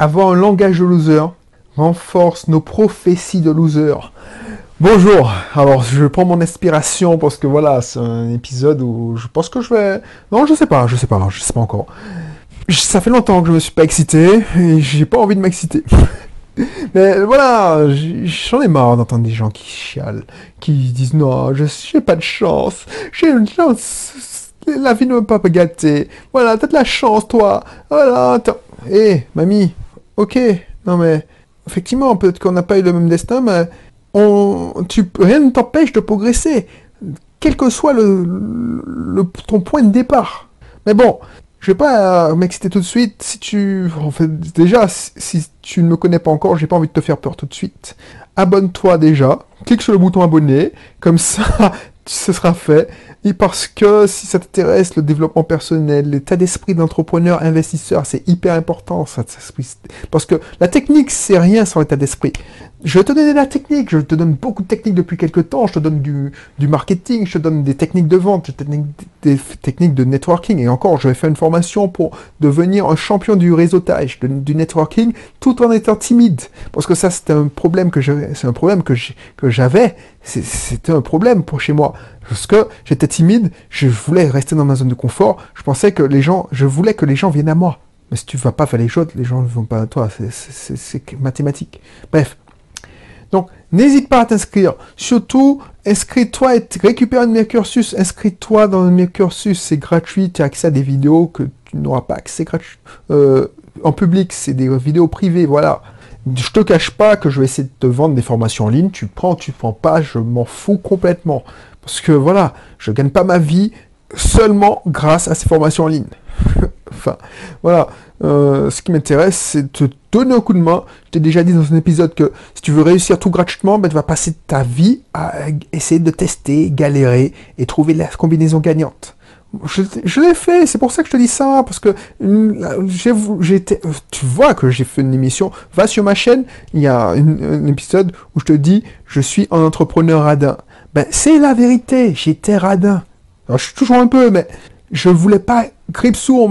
Avoir un langage de loser renforce nos prophéties de loser. Bonjour, alors je prends mon inspiration parce que voilà, c'est un épisode où je pense que je vais... Non, je sais pas, je sais pas, je sais pas encore. Ça fait longtemps que je me suis pas excité et j'ai pas envie de m'exciter. Mais voilà, j'en ai marre d'entendre des gens qui chialent, qui disent non, je j'ai pas de chance, j'ai une chance, la vie ne veut pas gâter. Voilà, t'as de la chance, toi. Voilà, hé, mamie, ok, non mais, effectivement, peut-être qu'on n'a pas eu le même destin, mais on, tu, rien ne t'empêche de progresser, quel que soit le, ton point de départ. Mais bon, je vais pas m'exciter tout de suite. Si tu, en fait, déjà, si tu ne me connais pas encore, j'ai pas envie de te faire peur tout de suite. Abonne-toi déjà. Clique sur le bouton abonner. Comme ça, ce sera fait. Et parce que si ça t'intéresse, le développement personnel, l'état d'esprit d'entrepreneur, investisseur, c'est hyper important. Ça, parce que la technique, c'est rien sans l'état d'esprit. Je te donner la technique, je te donne beaucoup de techniques depuis quelques temps, je te donne du, marketing, je te donne des techniques de vente, des techniques de networking, et encore, je vais faire une formation pour devenir un champion du réseautage, du networking, tout en étant timide. Parce que ça, c'était un problème que c'est un problème que j'avais, c'était un problème pour chez moi. Parce que j'étais timide, je voulais rester dans ma zone de confort, je pensais que les gens, je voulais que les gens viennent à moi. Mais si tu vas pas faire les choses, les gens ne vont pas à toi, c'est mathématique. Bref, donc, n'hésite pas à t'inscrire. Surtout, inscris-toi et récupère un de mes cursus. Inscris-toi dans mes cursus, c'est gratuit. Tu as accès à des vidéos que tu n'auras pas accès gratuit. Euh, en public, c'est des vidéos privées, voilà. Je te cache pas que je vais essayer de te vendre des formations en ligne. Tu prends, tu prends pas, je m'en fous complètement. Parce que voilà, je gagne pas ma vie seulement grâce à ces formations en ligne. enfin, voilà. Euh, ce qui m'intéresse, c'est de te donner un coup de main. Je t'ai déjà dit dans un épisode que si tu veux réussir tout gratuitement, ben, tu vas passer ta vie à essayer de tester, galérer et trouver la combinaison gagnante. Je, l'ai fait, c'est pour ça que je te dis ça, parce que j'ai, tu vois que j'ai fait une émission. Va sur ma chaîne, il y a un épisode où je te dis, je suis un entrepreneur radin. Ben, c'est la vérité, j'étais radin. Alors, je suis toujours un peu, mais je voulais pas. Gripsou, on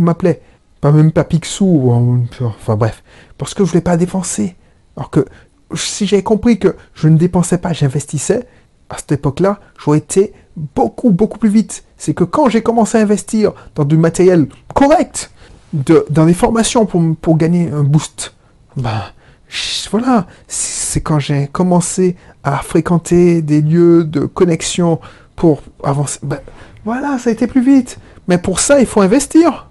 m'appelait. Pas même pas Picsou, enfin bref. Parce que je voulais pas dépenser. Alors que si j'avais compris que je ne dépensais pas, j'investissais, à cette époque-là, j'aurais été beaucoup, beaucoup plus vite. C'est que quand j'ai commencé à investir dans du matériel correct, de, dans des formations pour, pour gagner un boost, ben, voilà, c'est quand j'ai commencé à fréquenter des lieux de connexion pour avancer. Ben, voilà, ça a été plus vite. Mais pour ça, il faut investir.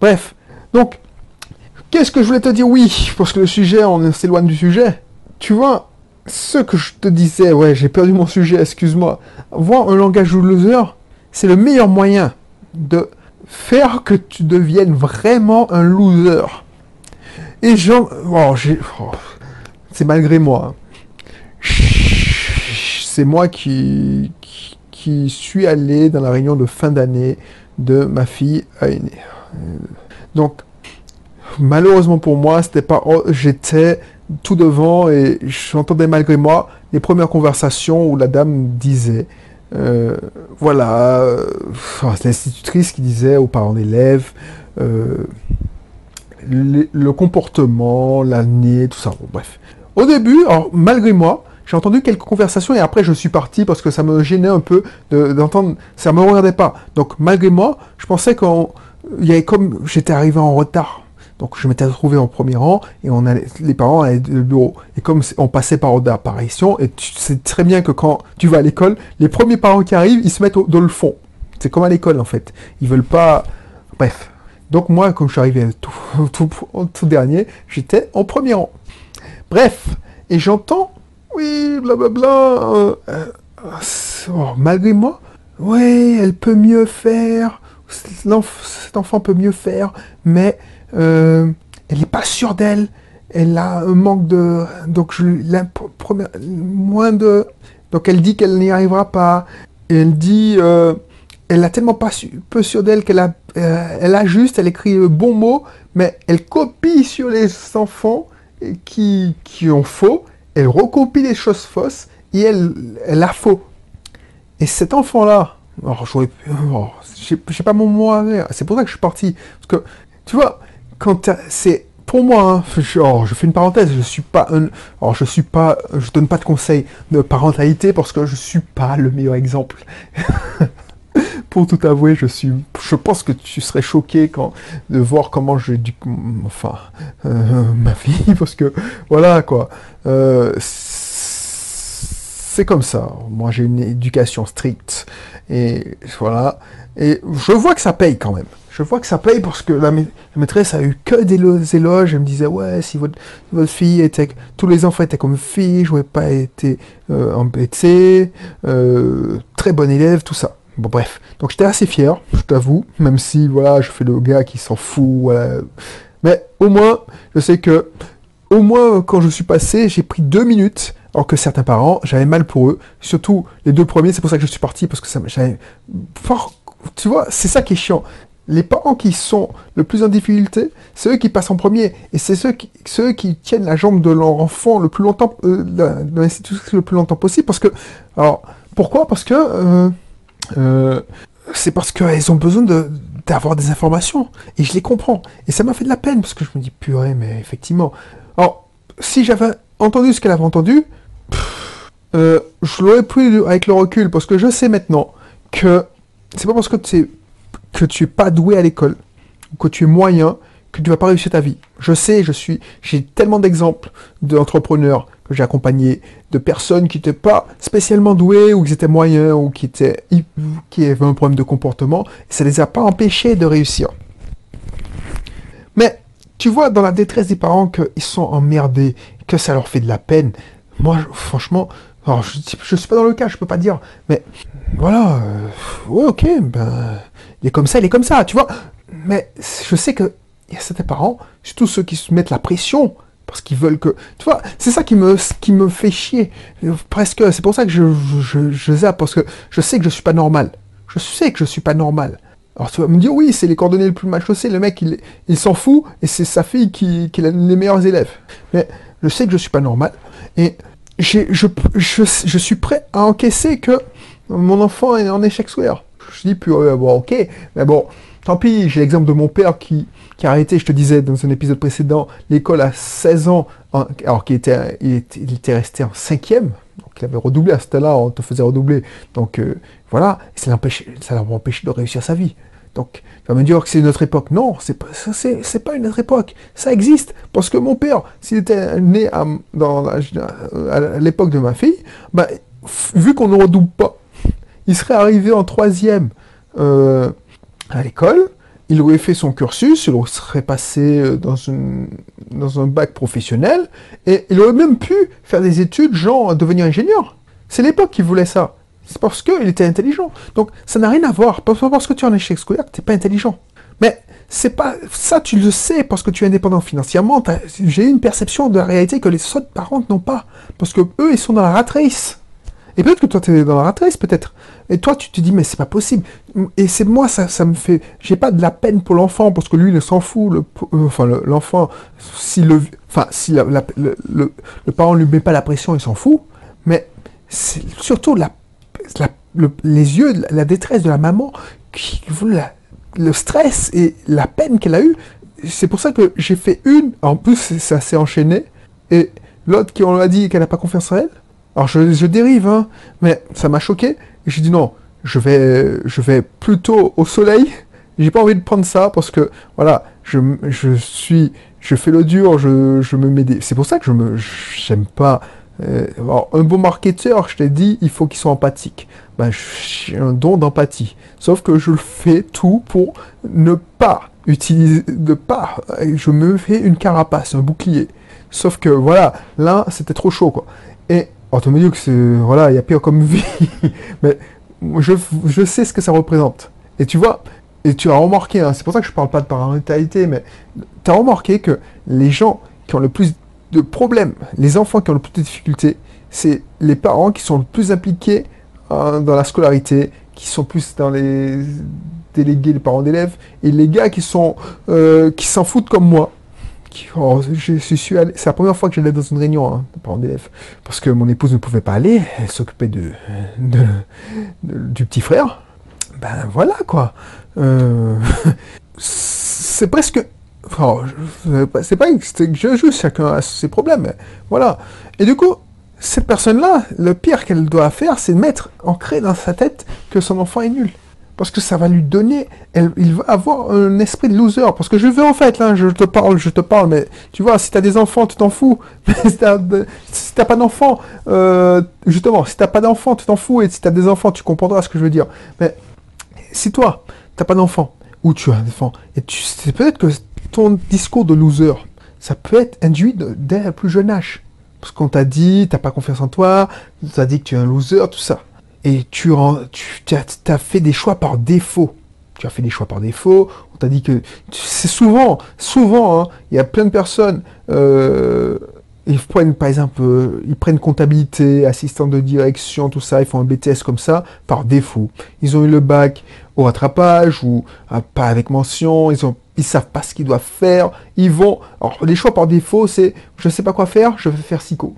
Bref, donc, qu'est-ce que je voulais te dire? Oui, parce que le sujet, on s'éloigne du sujet. Tu vois, ce que je te disais, ouais, j'ai perdu mon sujet, excuse-moi. Voir un langage loser, c'est le meilleur moyen de faire que tu deviennes vraiment un loser. Et genre, oh, oh, c'est malgré moi. C'est moi qui, suis allé dans la réunion de fin d'année de ma fille aînée. Donc, malheureusement pour moi, c'était pas, oh, j'étais tout devant et j'entendais malgré moi les premières conversations où la dame disait, euh, voilà, euh, l'institutrice qui disait aux parents d'élèves, euh, le, comportement, l'année, tout ça. bref. Au début, alors, malgré moi, j'ai entendu quelques conversations et après je suis parti parce que ça me gênait un peu d'entendre, ça me regardait pas. Donc malgré moi, je pensais qu'on il y avait comme j'étais arrivé en retard. Donc je m'étais retrouvé en premier rang et on allait, les parents allaient au bureau. Et comme on passait par ordre d'apparition, et tu sais très bien que quand tu vas à l'école, les premiers parents qui arrivent, ils se mettent dans le fond. C'est comme à l'école en fait. Ils veulent pas. Bref. Donc moi, comme je suis arrivé tout, tout, tout dernier, j'étais en premier rang. Bref. Et j'entends, oui, blablabla. Euh, oh, malgré moi, ouais, elle peut mieux faire cet enfant peut mieux faire, mais euh, elle n'est pas sûre d'elle. Elle a un manque de. Donc, je, la moins de. Donc, elle dit qu'elle n'y arrivera pas. Elle dit. Euh, elle a tellement pas peu sûre d'elle qu'elle a, euh, elle a juste, elle écrit le bon mot, mais elle copie sur les enfants qui, qui ont faux. Elle recopie les choses fausses et elle, elle a faux. Et cet enfant-là, alors, j'aurais j'ai pas mon mot à dire. C'est pour ça que je suis parti. Parce que, tu vois, quand c'est pour moi, hein, je, oh, je, fais une parenthèse, je suis pas un, alors je suis pas, je donne pas de conseils de parentalité parce que je suis pas le meilleur exemple. pour tout avouer, je suis, je pense que tu serais choqué quand de voir comment j'ai dû, enfin, euh, ma fille, parce que voilà quoi, euh, c'est comme ça. Moi, j'ai une éducation stricte et voilà, et je vois que ça paye quand même je vois que ça paye parce que la, maîtresse a eu que des éloges. Elle me disait, ouais, si votre, fille était... Tous les enfants étaient comme fille, je n'aurais pas été euh, embêté, très bon élève, tout ça. Bon, bref. Donc j'étais assez fier, je t'avoue, même si, voilà, je fais le gars qui s'en fout, Mais au moins, je sais que, au moins, quand je suis passé, j'ai pris deux minutes alors que certains parents, j'avais mal pour eux. Surtout les deux premiers, c'est pour ça que je suis parti, parce que ça j'avais... Tu vois, c'est ça qui est chiant les parents qui sont le plus en difficulté, c'est eux qui passent en premier. Et c'est ceux qui, tiennent la jambe de leur enfant le plus longtemps, euh, le plus longtemps possible. Parce que, alors, pourquoi? Parce que, euh, euh, c'est parce qu'ils ont besoin d'avoir des informations. Et je les comprends. Et ça m'a fait de la peine, parce que je me dis, purée, mais effectivement. Alors, si j'avais entendu ce qu'elle avait entendu, je l'aurais pris avec le recul, parce que je sais maintenant que c'est pas parce que c'est que tu es pas doué à l'école, ou que tu es moyen, que tu vas pas réussir ta vie. Je sais, je suis, j'ai tellement d'exemples d'entrepreneurs que j'ai accompagnés, de personnes qui n'étaient pas spécialement douées, ou qui étaient moyens, ou qui étaient, qui avaient un problème de comportement, et ça les a pas empêchés de réussir. Mais, tu vois, dans la détresse des parents, qu'ils sont emmerdés, que ça leur fait de la peine. Moi, franchement, je, je suis pas dans le cas, je peux pas dire, mais voilà, euh, ouais, ok, ben, il est comme ça, il est comme ça, tu vois. Mais je sais que il y a certains parents, surtout ceux qui se mettent la pression, parce qu'ils veulent que, tu vois, c'est ça qui me, qui me fait chier, presque. C'est pour ça que je, je, je parce que je sais que je suis pas normal. Je sais que je suis pas normal. Alors tu vas me dire, oui, c'est les coordonnées les plus mal chaussées, le mec, il, il s'en fout, et c'est sa fille qui, qui a les meilleurs élèves. Mais je sais que je suis pas normal, et je, je, je, suis prêt à encaisser que mon enfant est en échec scolaire. Je dis, puis, bon, ok, mais bon, tant pis, j'ai l'exemple de mon père qui, qui a arrêté, je te disais dans un épisode précédent, l'école à 16 ans, alors qu'il était, il était, resté en cinquième, donc il avait redoublé à ce temps-là, on te faisait redoubler. Donc euh, voilà, ça l'a empêché de réussir sa vie. Donc, tu vas me dire que c'est une autre époque. Non, c'est pas, c'est, pas une autre époque. Ça existe. Parce que mon père, s'il était né à l'époque de ma fille, bah, vu qu'on ne redouble pas, il serait arrivé en troisième euh, à l'école, il aurait fait son cursus, il serait passé euh, dans, une, dans un bac professionnel, et il aurait même pu faire des études, genre devenir ingénieur. C'est l'époque qui voulait ça. C'est parce qu'il était intelligent. Donc ça n'a rien à voir. Parce que tu es en échec scolaire tu n'es pas intelligent. Mais c'est pas ça, tu le sais parce que tu es indépendant financièrement. J'ai une perception de la réalité que les autres parents n'ont pas. Parce que eux, ils sont dans la rat race. Et peut-être que toi, tu es dans la rat race, peut-être. Et toi, tu te dis, mais c'est pas possible. Et c'est moi, ça, me fait. J'ai pas de la peine pour l'enfant, parce que lui, il s'en fout. Le, euh, enfin, l'enfant, si le, enfin, si le, le, parent lui met pas la pression, il s'en fout. Mais c'est surtout la, les yeux, la détresse de la maman, qui, le stress et la peine qu'elle a eue. C'est pour ça que j'ai fait une. En plus, ça s'est enchaîné. Et l'autre qui on lui a dit qu'elle n'a pas confiance en elle. Alors je, dérive, hein, mais ça m'a choqué. Et j'ai dit non, je vais, je vais plutôt au soleil. J'ai pas envie de prendre ça parce que voilà, je, je suis, je fais le dur, je, je me mets des. C'est pour ça que je me, j'aime pas. Euh, un bon marketeur, je t'ai dit, il faut qu'il soit empathique. Ben, j'ai un don d'empathie. Sauf que je fais tout pour ne pas utiliser, de pas. Je me fais une carapace, un bouclier. Sauf que voilà, là, c'était trop chaud, quoi. Et on te me dit que c'est, voilà, il y a pire comme vie. Mais je, je, sais ce que ça représente. Et tu vois, et tu as remarqué, hein, c'est pour ça que je parle pas de parentalité, mais tu as remarqué que les gens qui ont le plus de problèmes, les enfants qui ont le plus de difficultés, c'est les parents qui sont le plus impliqués hein, dans la scolarité, qui sont plus dans les délégués, les parents d'élèves, et les gars qui sont euh, qui s'en foutent comme moi, Oh, c'est la première fois que j'allais dans une réunion hein, parents d'élèves, parce que mon épouse ne pouvait pas aller, elle s'occupait de, du petit frère. Ben voilà quoi. Euh, c'est presque, je- c'est pas que je joue, chacun a ses problèmes, voilà. Et du coup, cette personne-là, le pire qu'elle doit faire, c'est de mettre ancré dans sa tête que son enfant est nul. Parce que ça va lui donner, il va avoir un esprit de loser. Parce que je veux en fait, là, je te parle, je te parle, mais tu vois, si t'as des enfants, tu t'en fous. Si t'as t'as pas d'enfants, euh, justement, si t'as pas d'enfants, tu t'en fous. Et si t'as des enfants, tu comprendras ce que je veux dire. Mais si toi, t'as pas d'enfant, ou tu as un enfant, et tu, c'est peut-être que ton discours de loser, ça peut être induit dès un plus jeune âge. Parce qu'on t'a dit, t'as pas confiance en toi, on t'a dit que tu es un loser, tout ça. Et tu, tu as, fait des choix par défaut. Tu as fait des choix par défaut. On t'a dit que c'est souvent, souvent, hein, il y a plein de personnes. euh, ils prennent par exemple, euh, ils prennent comptabilité, assistant de direction, tout ça. Ils font un BTS comme ça par défaut. Ils ont eu le bac au rattrapage ou ah, pas avec mention. Ils ont, ils savent pas ce qu'ils doivent faire. Ils vont. Les choix par défaut, c'est je sais pas quoi faire, je vais faire psycho.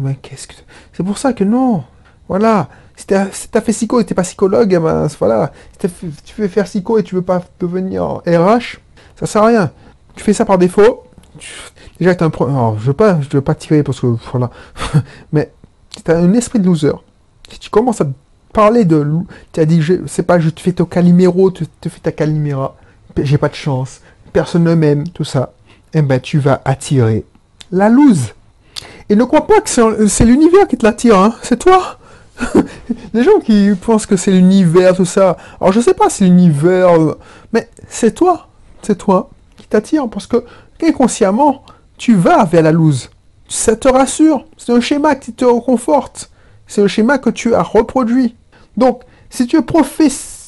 Mais qu'est-ce que c'est pour ça que non. Voilà. Si t'as fait psycho et t'es pas psychologue, eh ben voilà. Si fait- tu veux faire psycho et tu veux pas devenir RH, ça sert à rien. Tu fais ça par défaut. Tu- déjà t'as un pro- Alors, je veux pas, je veux pas tirer parce que voilà. mais t'as un esprit de loser, si tu commences à parler de, tu as dit, je- c'est pas, je te fais ton caliméro, tu te fais ta caliméra, j'ai pas de chance, personne ne m'aime, tout ça. Eh ben tu vas attirer la loose. Et ne crois pas que c'est l'univers qui te l'attire, hein. c'est toi. Les gens qui pensent que c'est l'univers, tout ça. Alors je sais pas si l'univers, euh, mais c'est toi, c'est toi qui t'attire parce que inconsciemment, tu vas vers la loose. Ça te rassure. C'est un schéma qui te reconforte. C'est un schéma que tu as reproduit. Donc, si tu,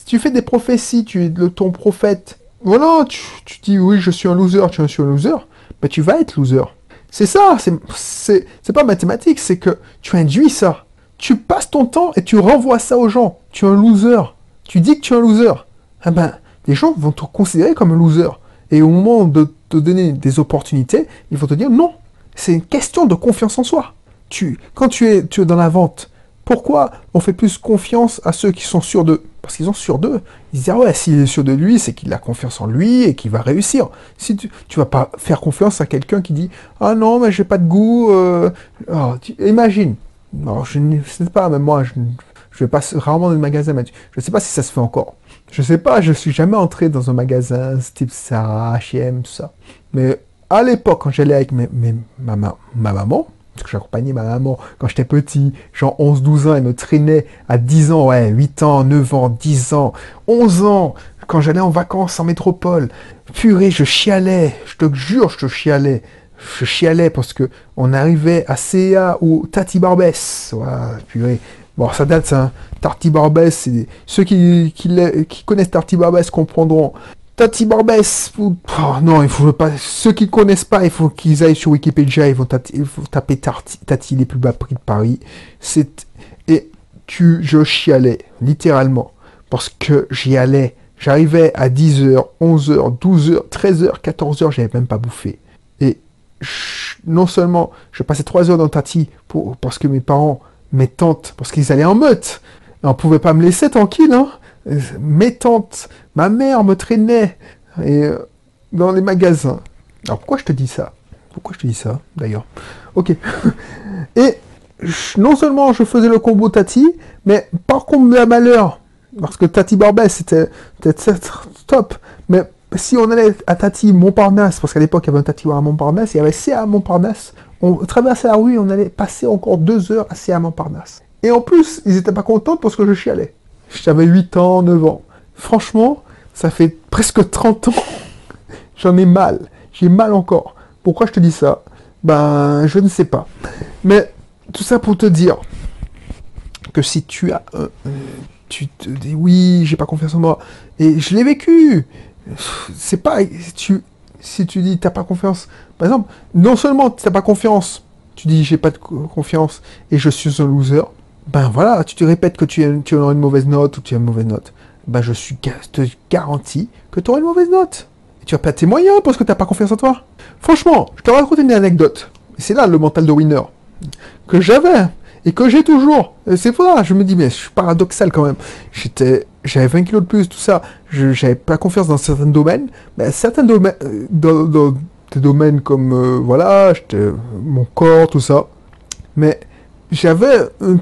tu fais des prophéties, tu es le, ton prophète, voilà, tu, dis oui, je suis un loser, tu es un loser, ben tu vas être loser. C'est ça, c'est pas mathématique, c'est que tu induis ça. Tu passes ton temps et tu renvoies ça aux gens. Tu es un loser. Tu dis que tu es un loser. Ah ben, les gens vont te considérer comme un loser. Et au moment de te donner des opportunités, ils vont te dire non. C'est une question de confiance en soi. Tu, quand tu es, tu es dans la vente, pourquoi on fait plus confiance à ceux qui sont sûrs d'eux? Parce qu'ils sont sûrs d'eux. Ils se disent, ah ouais, s'il est sûr de lui, c'est qu'il a confiance en lui et qu'il va réussir. Si tu, tu vas pas faire confiance à quelqu'un qui dit, ah non, mais j'ai pas de goût. euh, tu- imagine. Alors, je ne sais pas, même moi, je, je vais pas rarement dans les magasins, mais je sais pas si ça se fait encore. Je sais pas, je suis jamais entré dans un magasin type Sarah, H&M, tout ça. Mais à l'époque, quand j'allais avec mes, ma- ma maman, parce que j'accompagnais ma maman quand j'étais petit, genre 11-12 ans, elle me traînait à 10 ans, ouais, 8 ans, 9 ans, 10 ans, 11 ans, quand j'allais en vacances en métropole. Purée, je chialais, je te jure, je te chialais. Je chialais parce que on arrivait à CA ou Tati Barbès. Purée. Bon, ça date, ça. hein. Tati Barbès, c'est des- ceux qui, connaissent Tati Barbès comprendront. Tati Barbès, oh, non, il faut pas. Ceux qui connaissent pas, il faut qu'ils aillent sur Wikipédia, ils vont taper Tarti- Tati les plus bas prix de Paris. Et tu, je chialais littéralement parce que j'y allais. J'arrivais à 10h, 11h, 12h, 13h, 14h, j'avais même pas bouffé. Non seulement je passais 3 heures dans Tati pour, parce que mes parents, mes tantes, parce qu'ils allaient en meute, on pouvait pas me laisser tranquille, hein. Mes tantes, ma mère me traînait et, euh, dans les magasins. Alors pourquoi je te dis ça? Pourquoi je te dis ça d'ailleurs? Ok. Et non seulement je faisais le combo Tati, mais par contre malheur, parce que Tati Barbès c'était top, si on allait à Tati Montparnasse, parce qu'à l'époque il y avait un Tati à Montparnasse, il y avait CA à Montparnasse, on traversait la rue, on allait passer encore deux heures à CA à Montparnasse. Et en plus, ils étaient pas contents parce que je chialais. J'avais 8 ans, 9 ans. Franchement, ça fait presque 30 ans. J'en ai mal. J'ai mal encore. Pourquoi je te dis ça? Ben, je ne sais pas. Mais tout ça pour te dire que si tu as, tu te dis oui, j'ai pas confiance en moi, et je l'ai vécu. C'est pas, tu, si tu dis t'as pas confiance, par exemple, non seulement t'as pas confiance, tu dis j'ai pas de co- confiance et je suis un loser, ben voilà, tu te répètes que tu, as- auras une mauvaise note ou tu as une mauvaise note, ben je suis, te garantis que tu auras une mauvaise note. Et tu vas perdre tes moyens parce que t'as pas confiance en toi. Franchement, je te raconte une anecdote. C'est là le mental de winner. Que j'avais et que j'ai toujours. C'est voilà, je me dis, mais je suis paradoxal quand même. J'étais j'avais 20 kilos de plus, tout ça. Je j'avais pas confiance dans certains domaines. Mais certains domaines, euh, dans, des domaines comme, euh, voilà, j'étais- mon corps, tout ça. Mais j'avais un,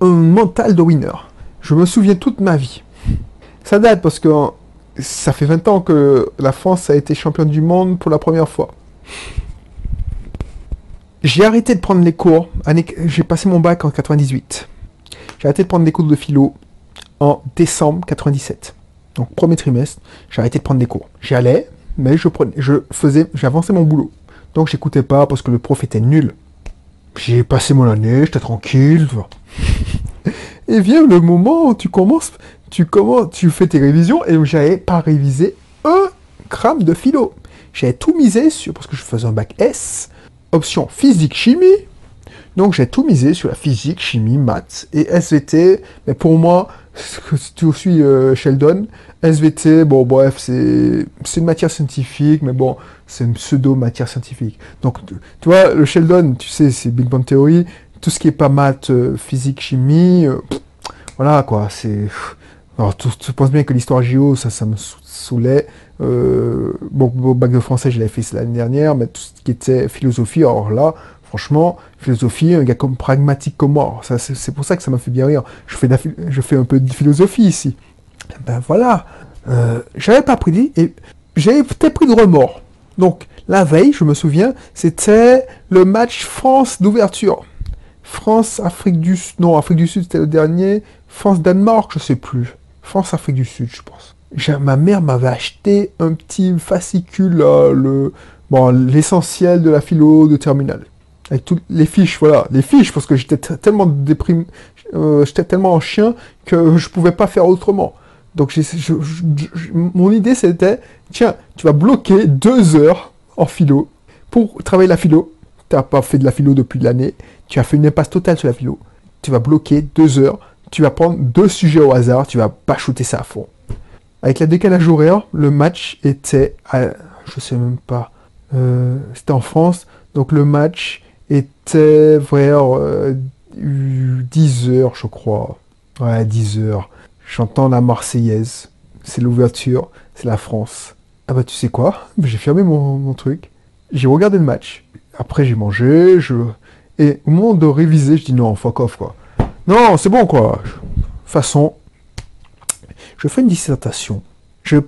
un mental de winner. Je me souviens toute ma vie. Ça date parce que euh, ça fait 20 ans que la France a été championne du monde pour la première fois. J'ai arrêté de prendre les cours. J'ai passé mon bac en 98. J'ai arrêté de prendre des cours de philo en décembre 97. Donc premier trimestre, j'ai arrêté de prendre des cours. J'y allais, mais je prenais, je faisais, j'avançais mon boulot. Donc j'écoutais pas parce que le prof était nul. J'ai passé mon année, j'étais tranquille. Et vient le moment où tu commences, tu commences, tu fais tes révisions et j'avais pas révisé un gramme de philo. J'avais tout misé sur, parce que je faisais un bac S, option physique chimie. Donc j'ai tout misé sur la physique, chimie, maths et SVT. Mais pour moi, si tu suis euh, Sheldon, SVT, bon bref, c'est une matière scientifique, mais bon, c'est une pseudo-matière scientifique. Donc tu vois, le Sheldon, tu sais, c'est Big Bang Theory, tout ce qui est pas maths, euh, physique, chimie, euh, voilà quoi, c'est... Alors tu, penses bien que l'histoire géo, ça, ça me saoulait. Bon, au bac de français, je l'avais fait l'année dernière, mais tout ce qui était philosophie, alors là, franchement, philosophie, un gars comme pragmatique comme moi, c'est pour ça que ça m'a fait bien rire. Je fais, je fais un peu de philosophie ici. Ben voilà, euh, j'avais pas pris, et j'avais peut-être pris de remords. Donc, la veille, je me souviens, c'était le match France d'ouverture. France-Afrique du Sud, non, Afrique du Sud, c'était le dernier. France-Danemark, je sais plus. France-Afrique du Sud, je pense. Ma mère m'avait acheté un petit fascicule, le, bon, l'essentiel de la philo de terminale. Avec toutes les fiches, voilà, les fiches, parce que j'étais tellement déprimé, euh, j'étais tellement en chien que je pouvais pas faire autrement. Donc, mon idée, c'était, tiens, tu vas bloquer deux heures en philo pour travailler la philo. Tu n'as pas fait de la philo depuis l'année. Tu as fait une impasse totale sur la philo. Tu vas bloquer deux heures. Tu vas prendre deux sujets au hasard. Tu vas pas shooter ça à fond. Avec la décalage horaire, le match était à, je sais même pas, euh, c'était en France. Donc le match était vers euh, 10 heures, je crois. Ouais, 10 heures. J'entends la Marseillaise. C'est l'ouverture. C'est la France. Ah bah tu sais quoi? J'ai fermé mon, mon truc. J'ai regardé le match. Après j'ai mangé. Je... Et au moment de réviser, je dis non, fuck off quoi. Non, c'est bon quoi. De toute façon, je fais une dissertation. Je ne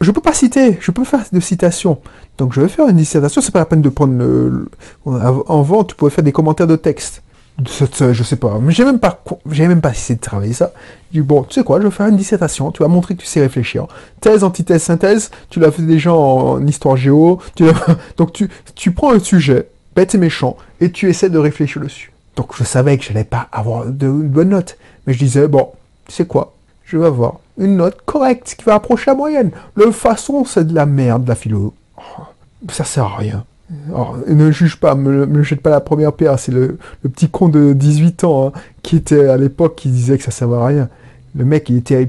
je peux pas citer, je peux faire de citation. Donc je vais faire une dissertation, c'est pas la peine de prendre le... le- Avant, tu pouvais faire des commentaires de texte. Je sais pas, j'ai même pas, j'ai même pas essayé de travailler ça. Je dis, bon, tu sais quoi, je vais faire une dissertation, tu vas montrer que tu sais réfléchir. Thèse, antithèse, synthèse, tu l'as fait déjà en, en histoire géo. Donc tu, tu prends un sujet, bête et méchant, et tu essaies de réfléchir dessus. Donc je savais que j'allais pas avoir de, de bonnes notes. Mais je disais, bon, tu sais quoi, je vais avoir une note correcte qui va approcher la moyenne. Le façon, c'est de la merde, la philo. Oh, ça sert à rien. Alors, ne juge pas, me, jette pas la première pierre. C'est le, petit con de 18 ans hein, qui était à l'époque qui disait que ça servait à rien. Le mec, il était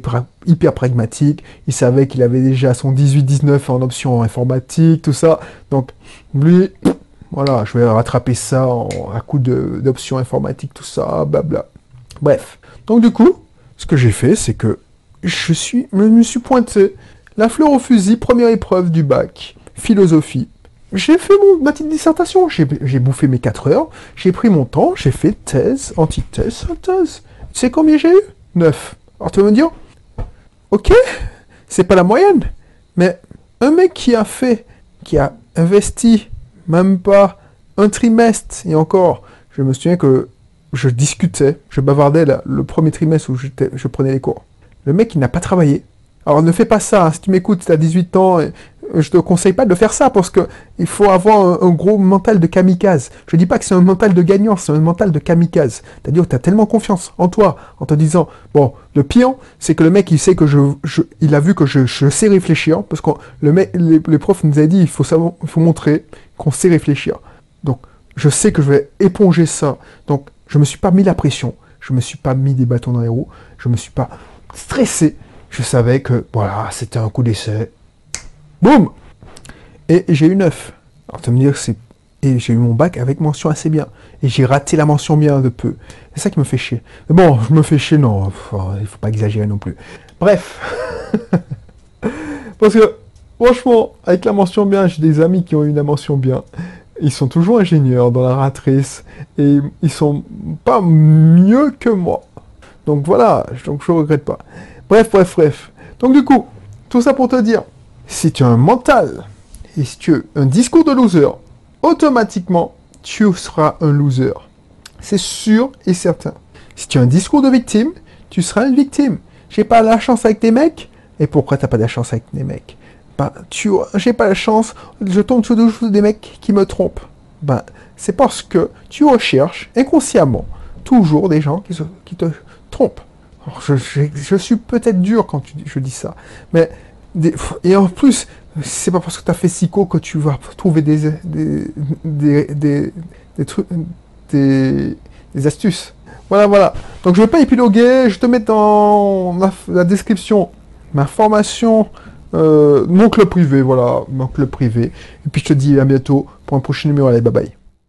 hyper, pragmatique. Il savait qu'il avait déjà son 18-19 en option informatique, tout ça. Donc, lui, voilà, je vais rattraper ça à coup d'options informatiques, tout ça, blabla. Bref. Donc, du coup, ce que j'ai fait, c'est que je suis, me, suis pointé la fleur au fusil, première épreuve du bac, philosophie. J'ai fait ma petite dissertation, j'ai j'ai bouffé mes 4 heures, j'ai pris mon temps, j'ai fait thèse, antithèse, synthèse. Tu sais combien j'ai eu? 9. Alors tu vas me dire, ok, c'est pas la moyenne, mais un mec qui a fait, qui a investi même pas un trimestre, et encore, je me souviens que je discutais, je bavardais le premier trimestre où je prenais les cours. Le mec, il n'a pas travaillé. Alors ne fais pas ça, hein. si tu m'écoutes, tu as 18 ans, euh, je te conseille pas de faire ça parce que il faut avoir un, gros mental de kamikaze. Je dis pas que c'est un mental de gagnant, c'est un mental de kamikaze. C'est-à-dire que tu as tellement confiance en toi, en te disant, bon, le pire, c'est que le mec, il sait que je, il a vu que je, je sais réfléchir, parce que le mec, les, les profs nous avaient dit, il faut savoir, il faut montrer qu'on sait réfléchir. Donc, je sais que je vais éponger ça. Donc, je me suis pas mis la pression, je me suis pas mis des bâtons dans les roues, je me suis pas stressé. Je savais que, voilà, c'était un coup d'essai. Boum Et j'ai eu 9. Alors, dire c'est... Et j'ai eu mon bac avec mention assez bien. Et j'ai raté la mention bien de peu. C'est ça qui me fait chier. Mais bon, je me fais chier, non. pff, Il faut pas exagérer non plus. Bref. Parce que, franchement, avec la mention bien, j'ai des amis qui ont eu la mention bien. Ils sont toujours ingénieurs dans la ratrice et ils sont pas mieux que moi. Donc voilà, donc je regrette pas. Bref, bref, bref. Donc du coup, tout ça pour te dire, si tu as un mental et si tu as un discours de loser, automatiquement, tu seras un loser. C'est sûr et certain. Si tu as un discours de victime, tu seras une victime. J'ai pas la chance avec tes mecs. Et pourquoi t'as pas la chance avec tes mecs? Ben, tu, j'ai pas la chance, je tombe sous des mecs qui me trompent. Ben, c'est parce que tu recherches inconsciemment toujours des gens qui, te trompent. je, suis peut-être dur quand je dis ça, mais et en plus, c'est pas parce que tu as fait psycho que tu vas trouver des, des, trucs, des, astuces. Voilà, voilà. Donc je vais pas épiloguer, je te mets dans la, description ma formation, euh, mon club privé, voilà, mon club privé. Et puis je te dis à bientôt pour un prochain numéro. Allez, bye bye.